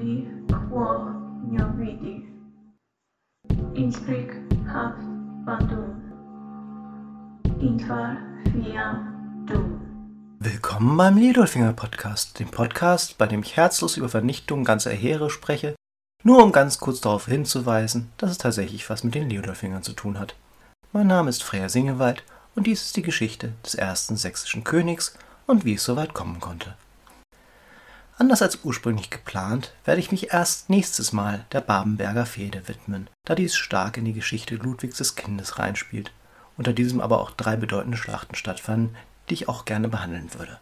ubi quo vidi. Innsbruck haft Bandung. Intvar fiam dum. Willkommen beim Lidolfinger Podcast, dem Podcast, bei dem ich herzlos über Vernichtung ganzer Heere spreche, nur um ganz kurz darauf hinzuweisen, dass es tatsächlich was mit den Lidolfingern zu tun hat. Mein Name ist Freya Singewald und dies ist die Geschichte des ersten sächsischen Königs und wie es so weit kommen konnte. Anders als ursprünglich geplant, werde ich mich erst nächstes Mal der Babenberger Fehde widmen, da dies stark in die Geschichte Ludwigs des Kindes reinspielt, unter diesem aber auch drei bedeutende Schlachten stattfanden, die ich auch gerne behandeln würde.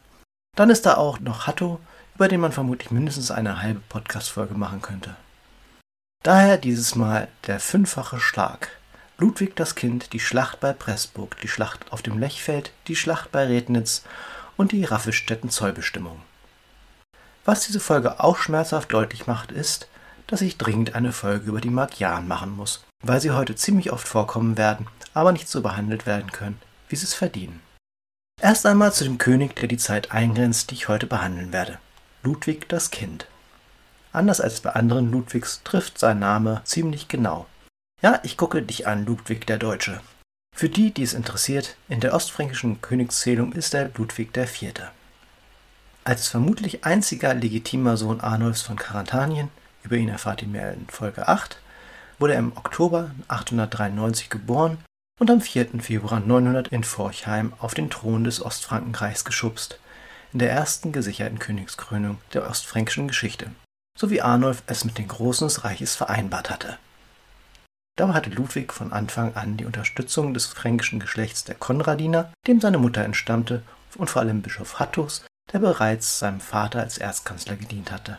Dann ist da auch noch Hatto, über den man vermutlich mindestens eine halbe Podcast-Folge machen könnte. Daher dieses Mal der fünffache Schlag. Ludwig das Kind, die Schlacht bei Pressburg, die Schlacht auf dem Lechfeld, die Schlacht bei Rednitz und die Raffelstädten Zollbestimmung. Was diese Folge auch schmerzhaft deutlich macht, ist, dass ich dringend eine Folge über die Magyaren machen muss, weil sie heute ziemlich oft vorkommen werden, aber nicht so behandelt werden können, wie sie es verdienen. Erst einmal zu dem König, der die Zeit eingrenzt, die ich heute behandeln werde. Ludwig das Kind. Anders als bei anderen Ludwigs trifft sein Name ziemlich genau. Ja, ich gucke dich an, Ludwig der Deutsche. Für die, die es interessiert, in der ostfränkischen Königszählung ist er Ludwig der Vierte. Als vermutlich einziger legitimer Sohn Arnulfs von Karantanien, über ihn erfahrt ihr mehr in Folge 8, wurde er im Oktober 893 geboren und am 4. Februar 900 in Forchheim auf den Thron des Ostfrankenreichs geschubst, in der ersten gesicherten Königskrönung der ostfränkischen Geschichte, so wie Arnulf es mit den Großen des Reiches vereinbart hatte. Dabei hatte Ludwig von Anfang an die Unterstützung des fränkischen Geschlechts der Konradiner, dem seine Mutter entstammte, und vor allem Bischof Hattus, der bereits seinem Vater als Erzkanzler gedient hatte.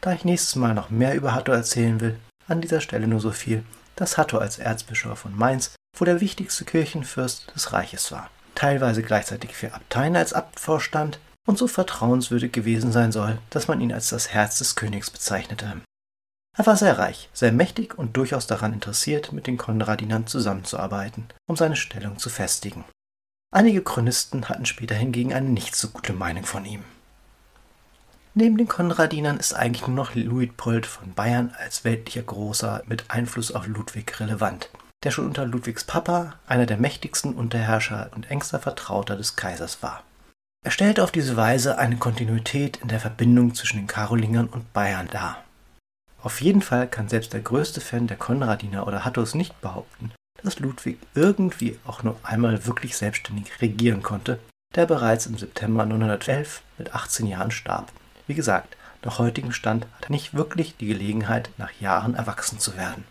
Da ich nächstes Mal noch mehr über Hatto erzählen will, an dieser Stelle nur so viel, dass Hatto als Erzbischof von Mainz wohl der wichtigste Kirchenfürst des Reiches war, teilweise gleichzeitig für Abteien als Abt vorstand und so vertrauenswürdig gewesen sein soll, dass man ihn als das Herz des Königs bezeichnete. Er war sehr reich, sehr mächtig und durchaus daran interessiert, mit den Konradinern zusammenzuarbeiten, um seine Stellung zu festigen. Einige Chronisten hatten später hingegen eine nicht so gute Meinung von ihm. Neben den Konradinern ist eigentlich nur noch Luitpold von Bayern als weltlicher Großer mit Einfluss auf Ludwig relevant, der schon unter Ludwigs Papa einer der mächtigsten Unterherrscher und engster Vertrauter des Kaisers war. Er stellte auf diese Weise eine Kontinuität in der Verbindung zwischen den Karolingern und Bayern dar. Auf jeden Fall kann selbst der größte Fan der Konradiner oder Hattos nicht behaupten, dass Ludwig irgendwie auch nur einmal wirklich selbstständig regieren konnte, der bereits im September 911 mit 18 Jahren starb. Wie gesagt, nach heutigem Stand hat er nicht wirklich die Gelegenheit, nach Jahren erwachsen zu werden.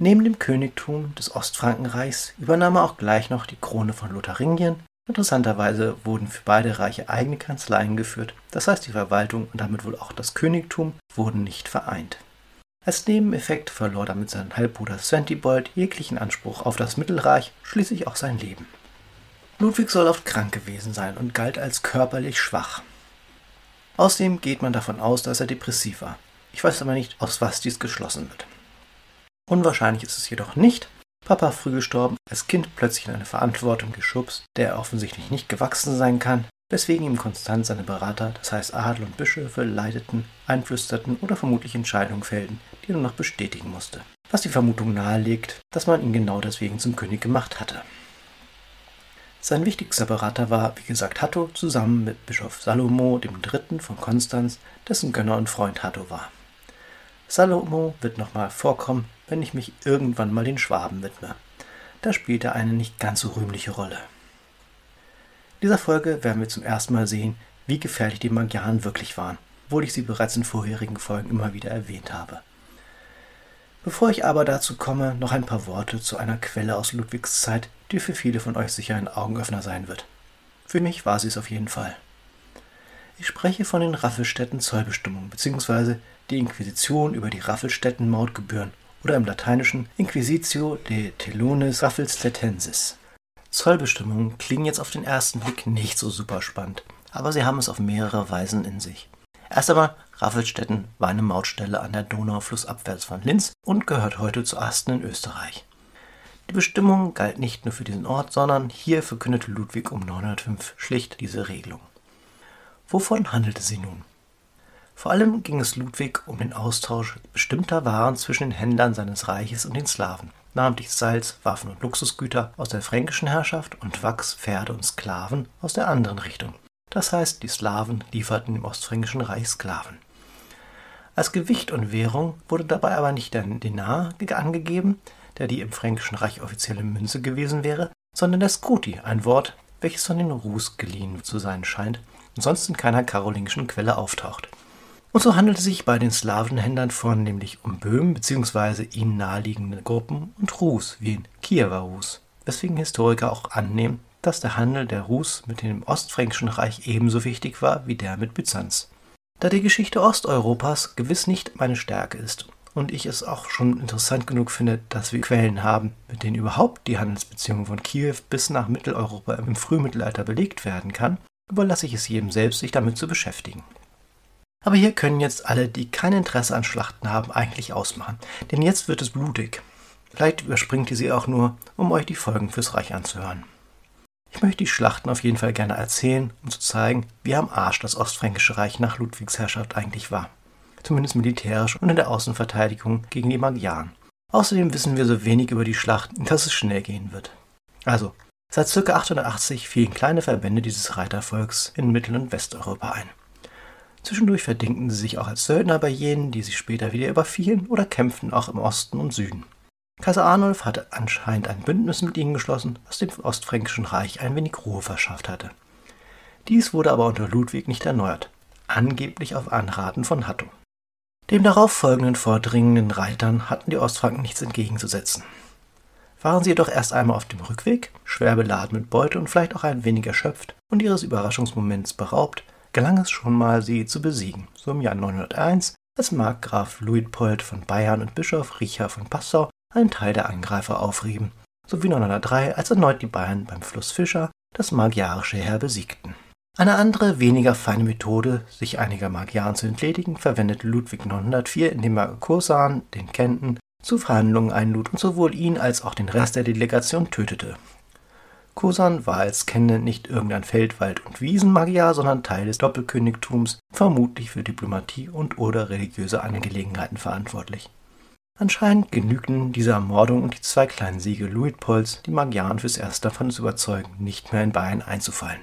Neben dem Königtum des Ostfrankenreichs übernahm er auch gleich noch die Krone von Lotharingien. Interessanterweise wurden für beide Reiche eigene Kanzleien geführt, das heißt die Verwaltung und damit wohl auch das Königtum wurden nicht vereint. Als Nebeneffekt verlor damit sein Halbbruder Sventibold jeglichen Anspruch auf das Mittelreich, schließlich auch sein Leben. Ludwig soll oft krank gewesen sein und galt als körperlich schwach. Außerdem geht man davon aus, dass er depressiv war. Ich weiß aber nicht, aus was dies geschlossen wird. Unwahrscheinlich ist es jedoch nicht. Papa früh gestorben, als Kind plötzlich in eine Verantwortung geschubst, der er offensichtlich nicht gewachsen sein kann, weswegen ihm konstant seine Berater, das heißt Adel und Bischöfe, leiteten, einflüsterten oder vermutlich Entscheidungen fällten, die nur noch bestätigen musste. Was die Vermutung nahelegt, dass man ihn genau deswegen zum König gemacht hatte. Sein wichtigster Berater war, wie gesagt, Hatto, zusammen mit Bischof Salomo III. von Konstanz, dessen Gönner und Freund Hatto war. Salomo wird nochmal vorkommen, wenn ich mich irgendwann mal den Schwaben widme. Da spielt er eine nicht ganz so rühmliche Rolle. In dieser Folge werden wir zum ersten Mal sehen, wie gefährlich die Magyaren wirklich waren, obwohl ich sie bereits in vorherigen Folgen immer wieder erwähnt habe. Bevor ich aber dazu komme, noch ein paar Worte zu einer Quelle aus Ludwigs Zeit, die für viele von euch sicher ein Augenöffner sein wird. Für mich war sie es auf jeden Fall. Ich spreche von den Raffelstädten Zollbestimmungen bzw. die Inquisition über die Raffelstädten Mautgebühren oder im Lateinischen Inquisitio de Telones Raffelstädtensis. Zollbestimmungen klingen jetzt auf den ersten Blick nicht so super spannend, aber sie haben es auf mehrere Weisen in sich. Erst einmal, Raffelstetten war eine Mautstelle an der Donau flussabwärts von Linz und gehört heute zu Asten in Österreich. Die Bestimmung galt nicht nur für diesen Ort, sondern hier verkündete Ludwig um 905 schlicht diese Regelung. Wovon handelte sie nun? Vor allem ging es Ludwig um den Austausch bestimmter Waren zwischen den Händlern seines Reiches und den Slawen, namentlich Salz, Waffen und Luxusgüter aus der fränkischen Herrschaft und Wachs, Pferde und Sklaven aus der anderen Richtung. Das heißt, die Slawen lieferten dem Ostfränkischen Reich Sklaven. Als Gewicht und Währung wurde dabei aber nicht der Denar angegeben, der die im Fränkischen Reich offizielle Münze gewesen wäre, sondern der Scuti, ein Wort, welches von den Rus geliehen zu sein scheint und sonst in keiner karolingischen Quelle auftaucht. Und so handelt es sich bei den Slawenhändlern vornehmlich um Böhmen bzw. ihnen naheliegende Gruppen und Rus, wie in Kiewer Rus, weswegen Historiker auch annehmen, dass der Handel der Rus mit dem Ostfränkischen Reich ebenso wichtig war wie der mit Byzanz. Da die Geschichte Osteuropas gewiss nicht meine Stärke ist und ich es auch schon interessant genug finde, dass wir Quellen haben, mit denen überhaupt die Handelsbeziehungen von Kiew bis nach Mitteleuropa im Frühmittelalter belegt werden kann, überlasse ich es jedem selbst, sich damit zu beschäftigen. Aber hier können jetzt alle, die kein Interesse an Schlachten haben, eigentlich ausmachen, denn jetzt wird es blutig. Vielleicht überspringt ihr sie auch nur, um euch die Folgen fürs Reich anzuhören. Ich möchte die Schlachten auf jeden Fall gerne erzählen, um zu zeigen, wie am Arsch das Ostfränkische Reich nach Ludwigs Herrschaft eigentlich war. Zumindest militärisch und in der Außenverteidigung gegen die Magyaren. Außerdem wissen wir so wenig über die Schlachten, dass es schnell gehen wird. Also, seit ca. 880 fielen kleine Verbände dieses Reitervolks in Mittel- und Westeuropa ein. Zwischendurch verdingten sie sich auch als Söldner bei jenen, die sie später wieder überfielen oder kämpften auch im Osten und Süden. Kaiser Arnulf hatte anscheinend ein Bündnis mit ihnen geschlossen, was dem Ostfränkischen Reich ein wenig Ruhe verschafft hatte. Dies wurde aber unter Ludwig nicht erneuert, angeblich auf Anraten von Hatto. Dem darauf folgenden vordringenden Reitern hatten die Ostfranken nichts entgegenzusetzen. Waren sie jedoch erst einmal auf dem Rückweg, schwer beladen mit Beute und vielleicht auch ein wenig erschöpft und ihres Überraschungsmoments beraubt, gelang es schon mal, sie zu besiegen, so im Jahr 901, als Markgraf Luitpold von Bayern und Bischof Richard von Passau einen Teil der Angreifer aufrieben, sowie 903, als erneut die Bayern beim Fluss Fischer das magyarische Heer besiegten. Eine andere, weniger feine Methode, sich einiger Magyaren zu entledigen, verwendete Ludwig 904, indem er Kosan, den Kenten, zu Verhandlungen einlud und sowohl ihn als auch den Rest der Delegation tötete. Kosan war als Kenne nicht irgendein Feldwald- und Wiesenmagier, sondern Teil des Doppelkönigtums, vermutlich für Diplomatie und oder religiöse Angelegenheiten verantwortlich. Anscheinend genügten diese Ermordung und die zwei kleinen Siege Luitpolds die Magyaren fürs Erste davon zu überzeugen, nicht mehr in Bayern einzufallen.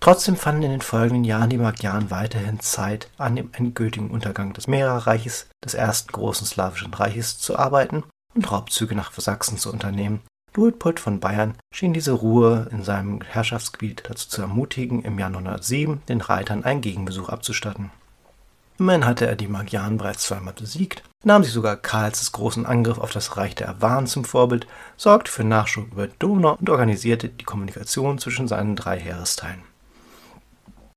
Trotzdem fanden in den folgenden Jahren die Magyaren weiterhin Zeit, an dem endgültigen Untergang des Mehrerreiches, des ersten großen slawischen Reiches, zu arbeiten und Raubzüge nach Sachsen zu unternehmen. Luitpold von Bayern schien diese Ruhe in seinem Herrschaftsgebiet dazu zu ermutigen, im Jahr 907 den Reitern einen Gegenbesuch abzustatten. Immerhin hatte er die Magyaren bereits zweimal besiegt, nahm sich sogar Karls großen Angriff auf das Reich der Awaren zum Vorbild, sorgte für Nachschub über Donau und organisierte die Kommunikation zwischen seinen drei Heeresteilen.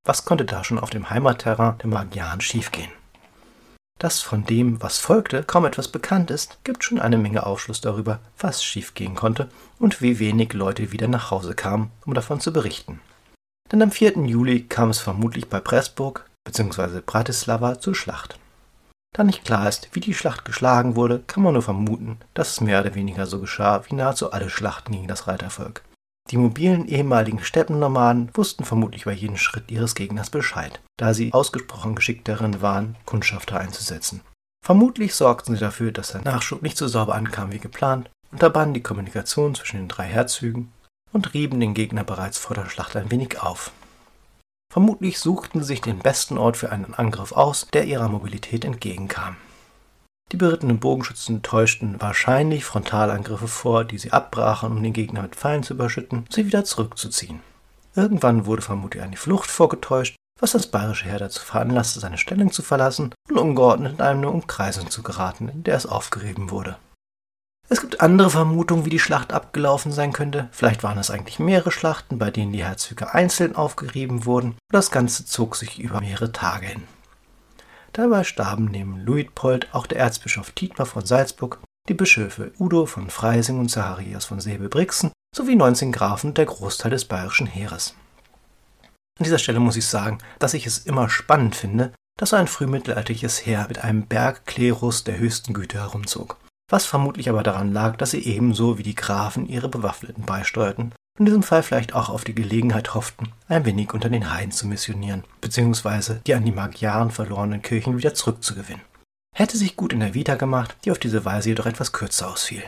Was konnte da schon auf dem Heimatterrain der Magyaren schiefgehen? Dass von dem, was folgte, kaum etwas bekannt ist, gibt schon eine Menge Aufschluss darüber, was schiefgehen konnte und wie wenig Leute wieder nach Hause kamen, um davon zu berichten. Denn am 4. Juli kam es vermutlich bei Pressburg, bzw. Bratislava zur Schlacht. Da nicht klar ist, wie die Schlacht geschlagen wurde, kann man nur vermuten, dass es mehr oder weniger so geschah wie nahezu alle Schlachten gegen das Reitervolk. Die mobilen ehemaligen Steppennomaden wussten vermutlich über jeden Schritt ihres Gegners Bescheid, da sie ausgesprochen geschickt darin waren, Kundschafter einzusetzen. Vermutlich sorgten sie dafür, dass der Nachschub nicht so sauber ankam wie geplant, unterbanden die Kommunikation zwischen den drei Herzögen und rieben den Gegner bereits vor der Schlacht ein wenig auf. Vermutlich suchten sie sich den besten Ort für einen Angriff aus, der ihrer Mobilität entgegenkam. Die berittenen Bogenschützen täuschten wahrscheinlich Frontalangriffe vor, die sie abbrachen, um den Gegner mit Pfeilen zu überschütten, sie wieder zurückzuziehen. Irgendwann wurde vermutlich eine Flucht vorgetäuscht, was das bayerische Heer dazu veranlasste, seine Stellung zu verlassen und ungeordnet in eine Umkreisung zu geraten, in der es aufgerieben wurde. Es gibt andere Vermutungen, wie die Schlacht abgelaufen sein könnte. Vielleicht waren es eigentlich mehrere Schlachten, bei denen die Herzöge einzeln aufgerieben wurden, und das Ganze zog sich über mehrere Tage hin. Dabei starben neben Luitpold auch der Erzbischof Dietmar von Salzburg, die Bischöfe Udo von Freising und Zacharias von Säbel-Brixen sowie 19 Grafen und der Großteil des bayerischen Heeres. An dieser Stelle muss ich sagen, dass ich es immer spannend finde, dass so ein frühmittelalterliches Heer mit einem Bergklerus der höchsten Güte herumzog was vermutlich aber daran lag, dass sie ebenso wie die Grafen ihre Bewaffneten beisteuerten in diesem Fall vielleicht auch auf die Gelegenheit hofften, ein wenig unter den Heiden zu missionieren, beziehungsweise die an die Magyaren verlorenen Kirchen wieder zurückzugewinnen. Hätte sich gut in der Vita gemacht, die auf diese Weise jedoch etwas kürzer ausfiel.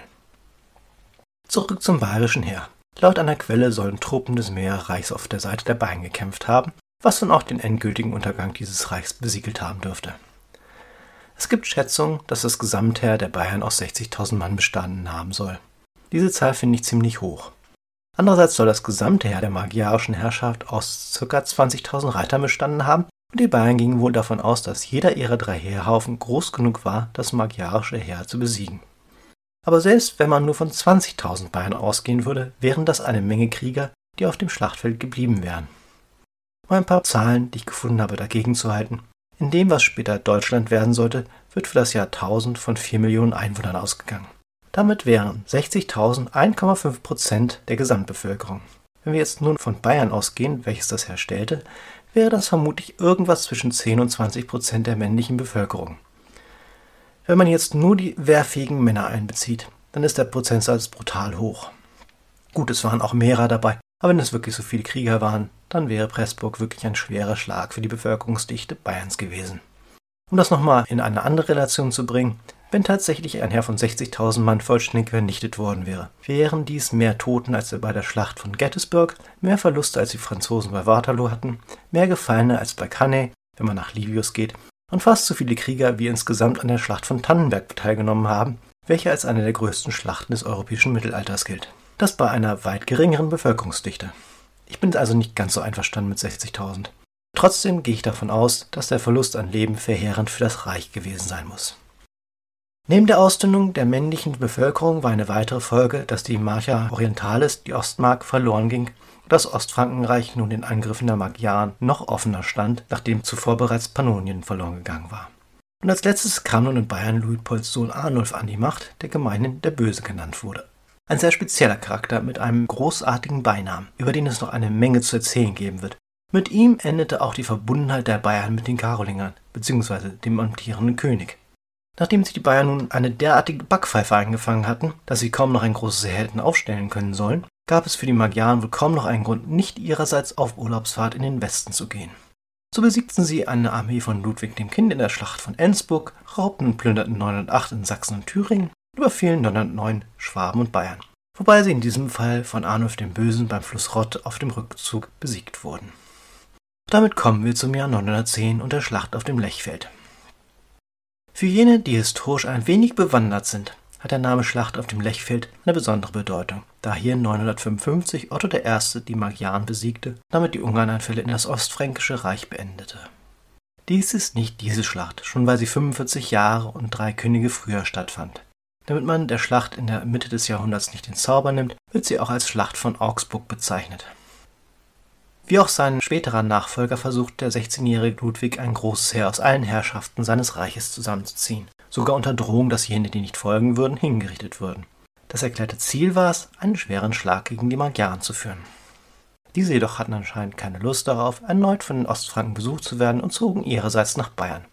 Zurück zum bayerischen Heer. Laut einer Quelle sollen Truppen des Meerreichs auf der Seite der Bayern gekämpft haben, was dann auch den endgültigen Untergang dieses Reichs besiegelt haben dürfte. Es gibt Schätzungen, dass das Gesamtheer der Bayern aus 60.000 Mann bestanden haben soll. Diese Zahl finde ich ziemlich hoch. Andererseits soll das gesamte Heer der magyarischen Herrschaft aus ca. 20.000 Reitern bestanden haben und die Bayern gingen wohl davon aus, dass jeder ihrer drei Heerhaufen groß genug war, das magyarische Heer zu besiegen. Aber selbst wenn man nur von 20.000 Bayern ausgehen würde, wären das eine Menge Krieger, die auf dem Schlachtfeld geblieben wären. Um ein paar Zahlen, die ich gefunden habe, dagegen zu halten. In dem, was später Deutschland werden sollte, wird für das Jahr 1000 von 4 Millionen Einwohnern ausgegangen. Damit wären 60.000 1,5 Prozent der Gesamtbevölkerung. Wenn wir jetzt nun von Bayern ausgehen, welches das herstellte, wäre das vermutlich irgendwas zwischen 10 und 20 Prozent der männlichen Bevölkerung. Wenn man jetzt nur die wehrfähigen Männer einbezieht, dann ist der Prozentsatz brutal hoch. Gut, es waren auch mehrere dabei, aber wenn es wirklich so viele Krieger waren, dann wäre Pressburg wirklich ein schwerer Schlag für die Bevölkerungsdichte Bayerns gewesen. Um das nochmal in eine andere Relation zu bringen, wenn tatsächlich ein Heer von 60.000 Mann vollständig vernichtet worden wäre, wären dies mehr Toten als bei der Schlacht von Gettysburg, mehr Verluste als die Franzosen bei Waterloo hatten, mehr Gefallene als bei Cannae, wenn man nach Livius geht, und fast so viele Krieger wie insgesamt an der Schlacht von Tannenberg teilgenommen haben, welche als eine der größten Schlachten des europäischen Mittelalters gilt. Das bei einer weit geringeren Bevölkerungsdichte. Ich bin also nicht ganz so einverstanden mit 60.000. Trotzdem gehe ich davon aus, dass der Verlust an Leben verheerend für das Reich gewesen sein muss. Neben der Ausdünnung der männlichen Bevölkerung war eine weitere Folge, dass die Marcha Orientalis, die Ostmark, verloren ging und das Ostfrankenreich nun den Angriffen der Magyaren noch offener stand, nachdem zuvor bereits Pannonien verloren gegangen war. Und als letztes kam nun in Bayern Luitpolds Sohn Arnulf an die Macht, der gemeinhin der Böse genannt wurde. Ein sehr spezieller Charakter mit einem großartigen Beinamen, über den es noch eine Menge zu erzählen geben wird. Mit ihm endete auch die Verbundenheit der Bayern mit den Karolingern, bzw. dem amtierenden König. Nachdem sich die Bayern nun eine derartige Backpfeife eingefangen hatten, dass sie kaum noch ein großes hätten aufstellen können sollen, gab es für die Magyaren wohl kaum noch einen Grund, nicht ihrerseits auf Urlaubsfahrt in den Westen zu gehen. So besiegten sie eine Armee von Ludwig dem Kind in der Schlacht von Ensburg, raubten und plünderten 908 in Sachsen und Thüringen, überfielen 909 Schwaben und Bayern, wobei sie in diesem Fall von Arnulf dem Bösen beim Fluss Rott auf dem Rückzug besiegt wurden. Damit kommen wir zum Jahr 910 und der Schlacht auf dem Lechfeld. Für jene, die historisch ein wenig bewandert sind, hat der Name Schlacht auf dem Lechfeld eine besondere Bedeutung, da hier 955 Otto I. die Magyaren besiegte, damit die Ungarneinfälle in das Ostfränkische Reich beendete. Dies ist nicht diese Schlacht, schon weil sie 45 Jahre und drei Könige früher stattfand. Damit man der Schlacht in der Mitte des Jahrhunderts nicht den Zauber nimmt, wird sie auch als Schlacht von Augsburg bezeichnet. Wie auch sein späterer Nachfolger versucht der 16-jährige Ludwig ein großes Heer aus allen Herrschaften seines Reiches zusammenzuziehen, sogar unter Drohung, dass jene, die nicht folgen würden, hingerichtet würden. Das erklärte Ziel war es, einen schweren Schlag gegen die Magyaren zu führen. Diese jedoch hatten anscheinend keine Lust darauf, erneut von den Ostfranken besucht zu werden und zogen ihrerseits nach Bayern.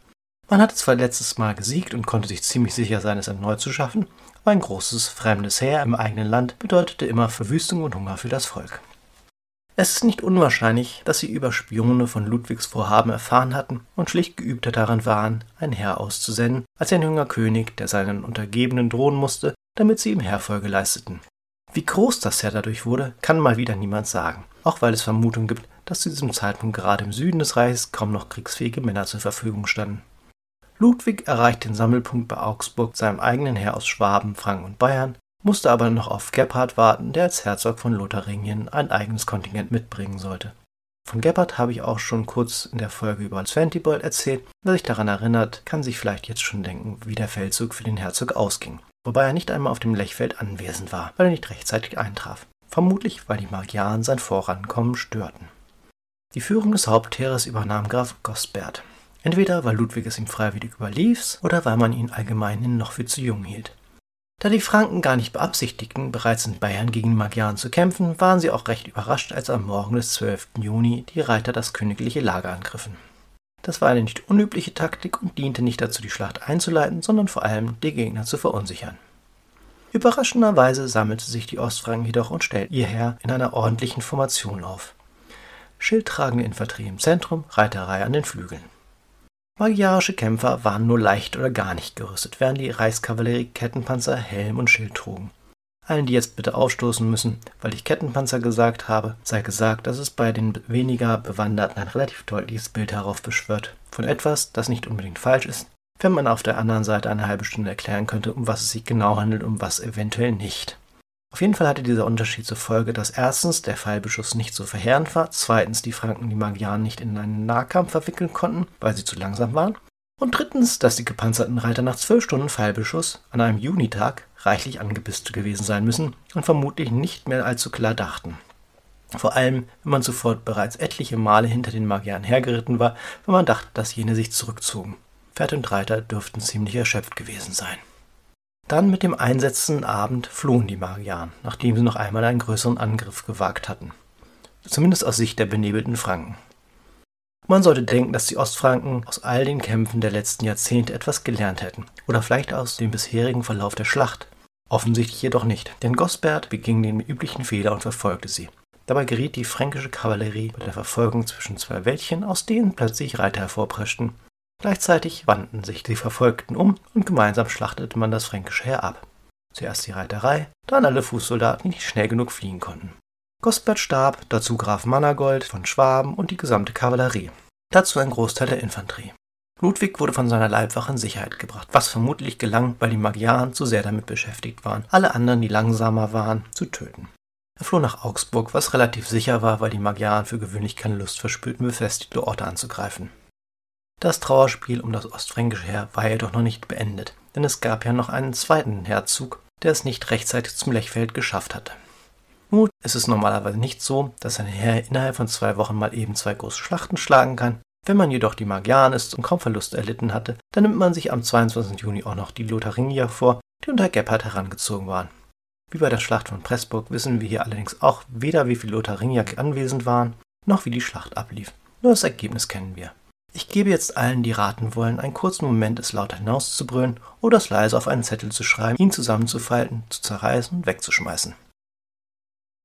Man hatte zwar letztes Mal gesiegt und konnte sich ziemlich sicher sein, es erneut zu schaffen, aber ein großes fremdes Heer im eigenen Land bedeutete immer Verwüstung und Hunger für das Volk. Es ist nicht unwahrscheinlich, dass sie über Spione von Ludwigs Vorhaben erfahren hatten und schlicht geübter daran waren, ein Heer auszusenden, als ein junger König, der seinen Untergebenen drohen musste, damit sie ihm Heerfolge leisteten. Wie groß das Heer dadurch wurde, kann mal wieder niemand sagen, auch weil es Vermutungen gibt, dass zu diesem Zeitpunkt gerade im Süden des Reiches kaum noch kriegsfähige Männer zur Verfügung standen. Ludwig erreicht den Sammelpunkt bei Augsburg seinem eigenen Heer aus Schwaben, Franken und Bayern musste aber noch auf Gebhard warten, der als Herzog von Lotharingien ein eigenes Kontingent mitbringen sollte. Von Gebhard habe ich auch schon kurz in der Folge über Sventibold erzählt. Wer sich daran erinnert, kann sich vielleicht jetzt schon denken, wie der Feldzug für den Herzog ausging. Wobei er nicht einmal auf dem Lechfeld anwesend war, weil er nicht rechtzeitig eintraf. Vermutlich, weil die Magyaren sein Vorankommen störten. Die Führung des Hauptheeres übernahm Graf Gosbert. Entweder weil Ludwig es ihm freiwillig überlief oder weil man ihn allgemein noch für zu jung hielt. Da die Franken gar nicht beabsichtigten, bereits in Bayern gegen Magyaren zu kämpfen, waren sie auch recht überrascht, als am Morgen des 12. Juni die Reiter das königliche Lager angriffen. Das war eine nicht unübliche Taktik und diente nicht dazu, die Schlacht einzuleiten, sondern vor allem die Gegner zu verunsichern. Überraschenderweise sammelte sich die Ostfranken jedoch und stellten ihr Heer in einer ordentlichen Formation auf. Schildtragende Infanterie im Zentrum, Reiterei an den Flügeln. Magyarische Kämpfer waren nur leicht oder gar nicht gerüstet, während die Reichskavallerie Kettenpanzer, Helm und Schild trugen. Allen, die jetzt bitte aufstoßen müssen, weil ich Kettenpanzer gesagt habe, sei gesagt, dass es bei den weniger Bewanderten ein relativ deutliches Bild heraufbeschwört von etwas, das nicht unbedingt falsch ist, wenn man auf der anderen Seite eine halbe Stunde erklären könnte, um was es sich genau handelt und was eventuell nicht. Auf jeden Fall hatte dieser Unterschied zur Folge, dass erstens der Pfeilbeschuss nicht so verheerend war, zweitens die Franken die Magyaren nicht in einen Nahkampf verwickeln konnten, weil sie zu langsam waren, und drittens, dass die gepanzerten Reiter nach zwölf Stunden Pfeilbeschuss an einem Junitag reichlich angebisst gewesen sein müssen und vermutlich nicht mehr allzu klar dachten. Vor allem, wenn man zuvor bereits etliche Male hinter den Magyaren hergeritten war, wenn man dachte, dass jene sich zurückzogen. Pferd und Reiter dürften ziemlich erschöpft gewesen sein. Dann mit dem einsetzenden Abend flohen die Magyaren, nachdem sie noch einmal einen größeren Angriff gewagt hatten. Zumindest aus Sicht der benebelten Franken. Man sollte denken, dass die Ostfranken aus all den Kämpfen der letzten Jahrzehnte etwas gelernt hätten, oder vielleicht aus dem bisherigen Verlauf der Schlacht. Offensichtlich jedoch nicht, denn Gosbert beging den üblichen Fehler und verfolgte sie. Dabei geriet die fränkische Kavallerie bei der Verfolgung zwischen zwei Wäldchen, aus denen plötzlich Reiter hervorpreschten. Gleichzeitig wandten sich die Verfolgten um und gemeinsam schlachtete man das fränkische Heer ab. Zuerst die Reiterei, dann alle Fußsoldaten, die nicht schnell genug fliehen konnten. Gosbert starb, dazu Graf Mannergold von Schwaben und die gesamte Kavallerie. Dazu ein Großteil der Infanterie. Ludwig wurde von seiner Leibwache in Sicherheit gebracht, was vermutlich gelang, weil die Magyaren zu sehr damit beschäftigt waren, alle anderen, die langsamer waren, zu töten. Er floh nach Augsburg, was relativ sicher war, weil die Magyaren für gewöhnlich keine Lust verspürten, befestigte Orte anzugreifen. Das Trauerspiel um das ostfränkische Heer war jedoch noch nicht beendet, denn es gab ja noch einen zweiten Herzog, der es nicht rechtzeitig zum Lechfeld geschafft hatte. Nun ist es normalerweise nicht so, dass ein Heer innerhalb von zwei Wochen mal eben zwei große Schlachten schlagen kann. Wenn man jedoch die Magyaren ist und kaum Verluste erlitten hatte, dann nimmt man sich am 22. Juni auch noch die Lotharingier vor, die unter Gebhard herangezogen waren. Wie bei der Schlacht von Pressburg wissen wir hier allerdings auch weder wie viele Lotharingier anwesend waren, noch wie die Schlacht ablief. Nur das Ergebnis kennen wir. Ich gebe jetzt allen, die raten wollen, einen kurzen Moment, es laut hinauszubrüllen oder es leise auf einen Zettel zu schreiben, ihn zusammenzufalten, zu zerreißen und wegzuschmeißen.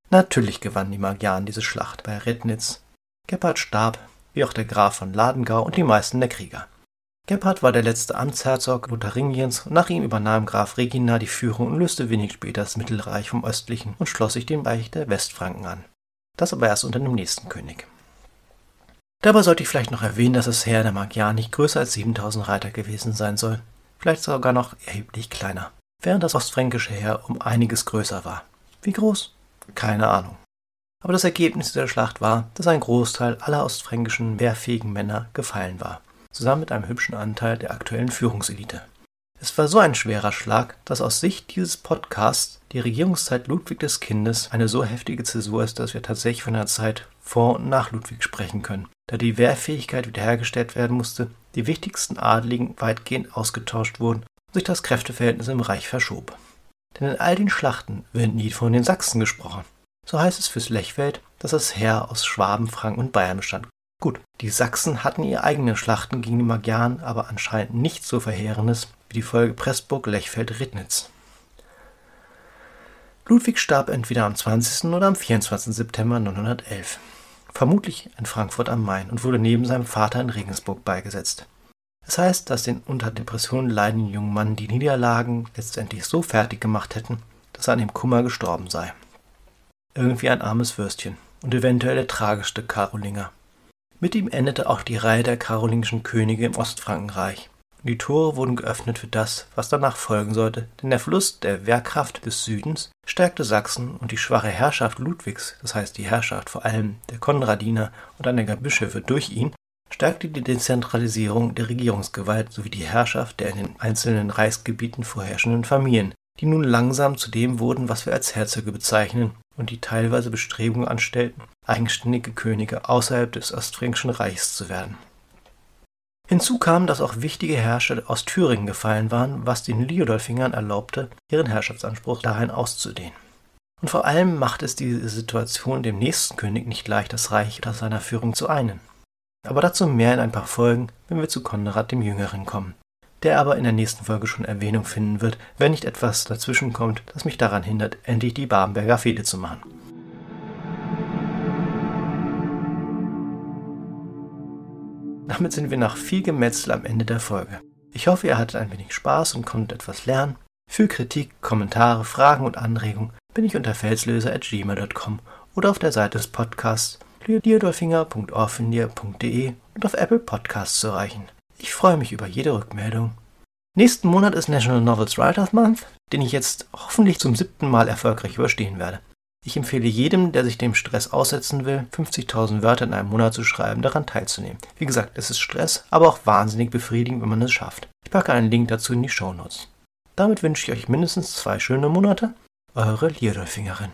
Natürlich gewannen die Magyaren diese Schlacht bei Rednitz. Gebhard starb, wie auch der Graf von Ladengau und die meisten der Krieger. Gebhard war der letzte Amtsherzog Lotharingiens und nach ihm übernahm Graf Regina die Führung und löste wenig später das Mittelreich vom östlichen und schloss sich dem Reich der Westfranken an. Das aber erst unter dem nächsten König. Dabei sollte ich vielleicht noch erwähnen, dass das Heer der Magyaren nicht größer als 7000 Reiter gewesen sein soll, vielleicht sogar noch erheblich kleiner, während das ostfränkische Heer um einiges größer war. Wie groß? Keine Ahnung. Aber das Ergebnis der Schlacht war, dass ein Großteil aller ostfränkischen wehrfähigen Männer gefallen war, zusammen mit einem hübschen Anteil der aktuellen Führungselite. Es war so ein schwerer Schlag, dass aus Sicht dieses Podcasts die Regierungszeit Ludwig des Kindes eine so heftige Zäsur ist, dass wir tatsächlich von einer Zeit vor und nach Ludwig sprechen können, da die Wehrfähigkeit wiederhergestellt werden musste, die wichtigsten Adligen weitgehend ausgetauscht wurden und sich das Kräfteverhältnis im Reich verschob. Denn in all den Schlachten wird nie von den Sachsen gesprochen. So heißt es fürs Lechfeld, dass das Heer aus Schwaben, Franken und Bayern bestand. Gut, die Sachsen hatten ihre eigenen Schlachten gegen die Magyaren, aber anscheinend nicht so verheerendes die Folge Pressburg, Lechfeld, Rittnitz. Ludwig starb entweder am 20. oder am 24. September 911, vermutlich in Frankfurt am Main und wurde neben seinem Vater in Regensburg beigesetzt. Es heißt, dass den unter Depressionen leidenden jungen Mann die Niederlagen letztendlich so fertig gemacht hätten, dass er an dem Kummer gestorben sei. Irgendwie ein armes Würstchen und eventuell der tragischste Karolinger. Mit ihm endete auch die Reihe der karolingischen Könige im Ostfrankenreich. Und die Tore wurden geöffnet für das, was danach folgen sollte, denn der Verlust der Wehrkraft des Südens stärkte Sachsen und die schwache Herrschaft Ludwigs, das heißt die Herrschaft vor allem der Konradiner und einiger Bischöfe durch ihn, stärkte die Dezentralisierung der Regierungsgewalt sowie die Herrschaft der in den einzelnen Reichsgebieten vorherrschenden Familien, die nun langsam zu dem wurden, was wir als Herzöge bezeichnen, und die teilweise Bestrebungen anstellten, eigenständige Könige außerhalb des Ostfränkischen Reichs zu werden. Hinzu kam, dass auch wichtige Herrscher aus Thüringen gefallen waren, was den Liudolfingern erlaubte, ihren Herrschaftsanspruch dahin auszudehnen. Und vor allem machte es diese Situation dem nächsten König nicht leicht, das Reich unter seiner Führung zu einen. Aber dazu mehr in ein paar Folgen, wenn wir zu Konrad dem Jüngeren kommen. der aber in der nächsten Folge schon Erwähnung finden wird, wenn nicht etwas dazwischenkommt, das mich daran hindert, endlich die Babenberger Fehde zu machen. Damit sind wir nach viel Gemetzel am Ende der Folge. Ich hoffe, ihr hattet ein wenig Spaß und konntet etwas lernen. Für Kritik, Kommentare, Fragen und Anregungen bin ich unter felslöser.gmail.com oder auf der Seite des Podcasts liodolfinger.orfindia.de und auf Apple Podcasts zu erreichen. Ich freue mich über jede Rückmeldung. Nächsten Monat ist National Novels Writers Month, den ich jetzt hoffentlich zum siebten Mal erfolgreich überstehen werde. Ich empfehle jedem, der sich dem Stress aussetzen will, 50.000 Wörter in einem Monat zu schreiben, daran teilzunehmen. Wie gesagt, es ist Stress, aber auch wahnsinnig befriedigend, wenn man es schafft. Ich packe einen Link dazu in die Show Notes. Damit wünsche ich euch mindestens zwei schöne Monate. Eure Lierdolfingerin.